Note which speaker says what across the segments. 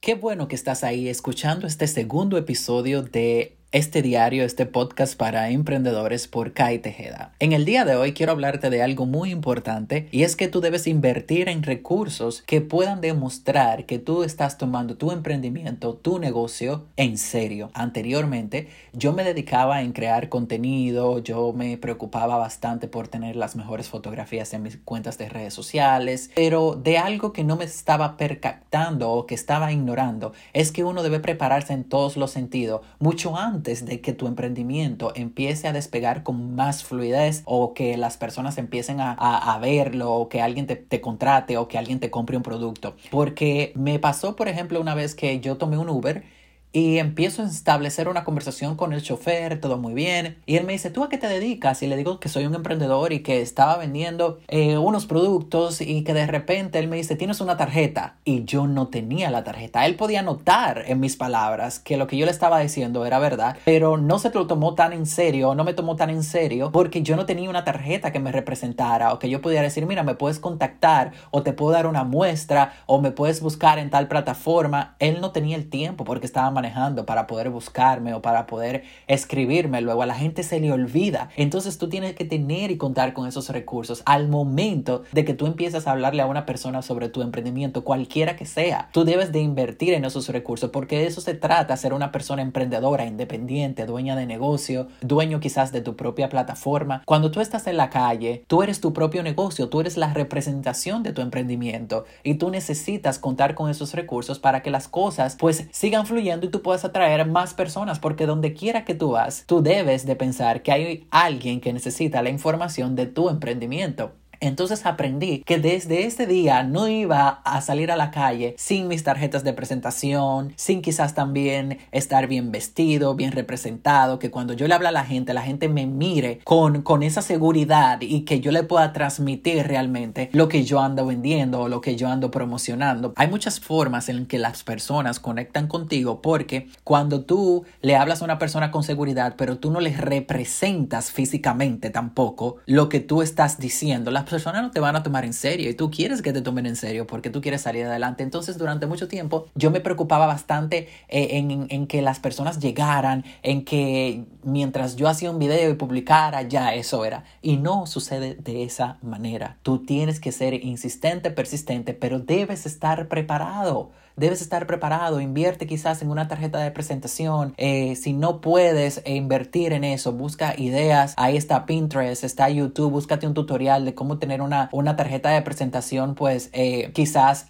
Speaker 1: Qué bueno que estás ahí escuchando este segundo episodio de este diario, este podcast para emprendedores por Kai Tejeda. En el día de hoy quiero hablarte de algo muy importante y es que tú debes invertir en recursos que puedan demostrar que tú estás tomando tu emprendimiento, tu negocio en serio. Anteriormente yo me dedicaba en crear contenido, yo me preocupaba bastante por tener las mejores fotografías en mis cuentas de redes sociales, pero de algo que no me estaba percatando o que estaba ignorando es que uno debe prepararse en todos los sentidos mucho antes de que tu emprendimiento empiece a despegar con más fluidez o que las personas empiecen a, a, verlo o que alguien te, te, contrate o que alguien te compre un producto. Porque me pasó, por ejemplo, una vez que yo tomé un Uber y empiezo a establecer una conversación con el chofer, todo muy bien. Y él me dice, ¿tú a qué te dedicas? Y le digo que soy un emprendedor y que estaba vendiendo eh, unos productos y que de repente él me dice, tienes una tarjeta. Y yo no tenía la tarjeta. Él podía notar en mis palabras que lo que yo le estaba diciendo era verdad, pero no se lo tomó tan en serio, no me tomó tan en serio porque yo no tenía una tarjeta que me representara o que yo pudiera decir, mira, me puedes contactar o te puedo dar una muestra o me puedes buscar en tal plataforma. Él no tenía el tiempo porque estaba manejando para poder buscarme o para poder escribirme. Luego a la gente se le olvida. Entonces tú tienes que tener y contar con esos recursos al momento de que tú empiezas a hablarle a una persona sobre tu emprendimiento, cualquiera que sea. Tú debes de invertir en esos recursos porque de eso se trata, ser una persona emprendedora, independiente, dueña de negocio, dueño quizás de tu propia plataforma. Cuando tú estás en la calle, tú eres tu propio negocio, tú eres la representación de tu emprendimiento y tú necesitas contar con esos recursos para que las cosas pues sigan fluyendo y tú puedas atraer más personas, porque donde quiera que tú vas, tú debes de pensar que hay alguien que necesita la información de tu emprendimiento. Entonces aprendí que desde ese día no iba a salir a la calle sin mis tarjetas de presentación, sin quizás también estar bien vestido, bien representado, que cuando yo le hablo a la gente, la gente me mire con, con esa seguridad y que yo le pueda transmitir realmente lo que yo ando vendiendo o lo que yo ando promocionando. Hay muchas formas en que las personas conectan contigo porque cuando tú le hablas a una persona con seguridad, pero tú no les representas físicamente tampoco lo que tú estás diciendo, las personas no te van a tomar en serio y tú quieres que te tomen en serio porque tú quieres salir adelante. Entonces, durante mucho tiempo yo me preocupaba bastante eh, en, en, que las personas llegaran, en que mientras yo hacía un video y publicara, ya eso era. Y no sucede de esa manera. Tú tienes que ser insistente, persistente, pero debes estar preparado. Debes estar preparado, invierte quizás en una tarjeta de presentación. Eh, si no puedes invertir en eso, busca ideas. Ahí está Pinterest, está YouTube, búscate un tutorial de cómo tener una, una tarjeta de presentación, pues eh, quizás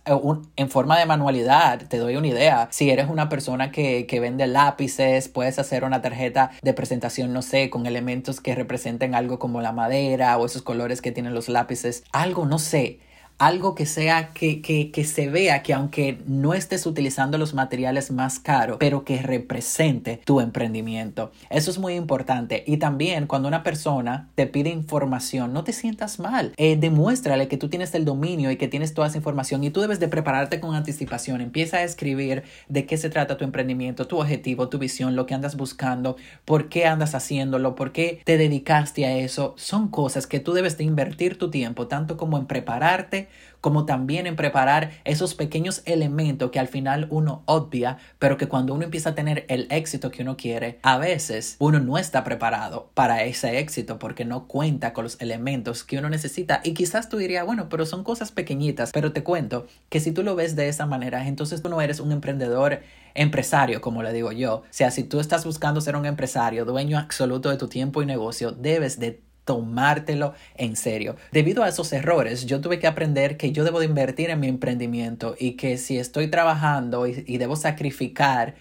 Speaker 1: en forma de manualidad. Te doy una idea. Si eres una persona que, que vende lápices, puedes hacer una tarjeta de presentación, no sé, con elementos que representen algo como la madera o esos colores que tienen los lápices. Algo, no sé algo que sea que, que, que, se vea que aunque no estés utilizando los materiales más caros, pero que represente tu emprendimiento. Eso es muy importante. Y también cuando una persona te pide información, no te sientas mal. Eh, demuéstrale que tú tienes el dominio y que tienes toda esa información y tú debes de prepararte con anticipación. Empieza a escribir de qué se trata tu emprendimiento, tu objetivo, tu visión, lo que andas buscando, por qué andas haciéndolo, por qué te dedicaste a eso. Son cosas que tú debes de invertir tu tiempo, tanto como en prepararte, como también en preparar esos pequeños elementos que al final uno obvia, pero que cuando uno empieza a tener el éxito que uno quiere, a veces uno no está preparado para ese éxito porque no cuenta con los elementos que uno necesita. Y quizás tú dirías, bueno, pero son cosas pequeñitas, pero te cuento que si tú lo ves de esa manera, entonces tú no eres un emprendedor empresario, como le digo yo. O sea, si tú estás buscando ser un empresario, dueño absoluto de tu tiempo y negocio, debes de tomártelo en serio. Debido a esos errores, yo tuve que aprender que yo debo de invertir en mi emprendimiento y que si estoy trabajando y, debo sacrificar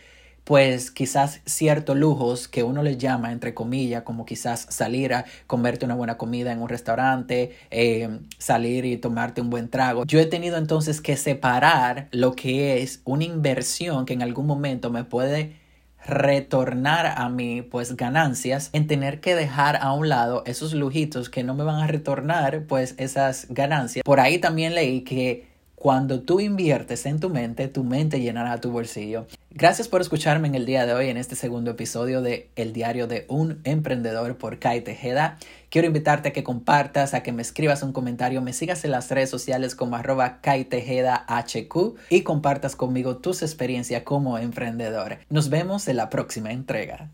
Speaker 1: pues quizás ciertos lujos que uno le llama, entre comillas, como quizás salir a comerte una buena comida en un restaurante, eh, salir y tomarte un buen trago. Yo he tenido entonces que separar lo que es una inversión que en algún momento me puede retornar a mí pues ganancias en tener que dejar a un lado esos lujitos que no me van a retornar pues esas ganancias. Por ahí también leí que Cuando tú inviertes en tu mente, tu mente llenará tu bolsillo. Gracias por escucharme en el día de hoy en este segundo episodio de El diario de un emprendedor por Kai Tejeda. Quiero invitarte a que compartas, a que me escribas un comentario, me sigas en las redes sociales como arroba Kai Tejeda HQ y compartas conmigo tus experiencias como emprendedor. Nos vemos en la próxima entrega.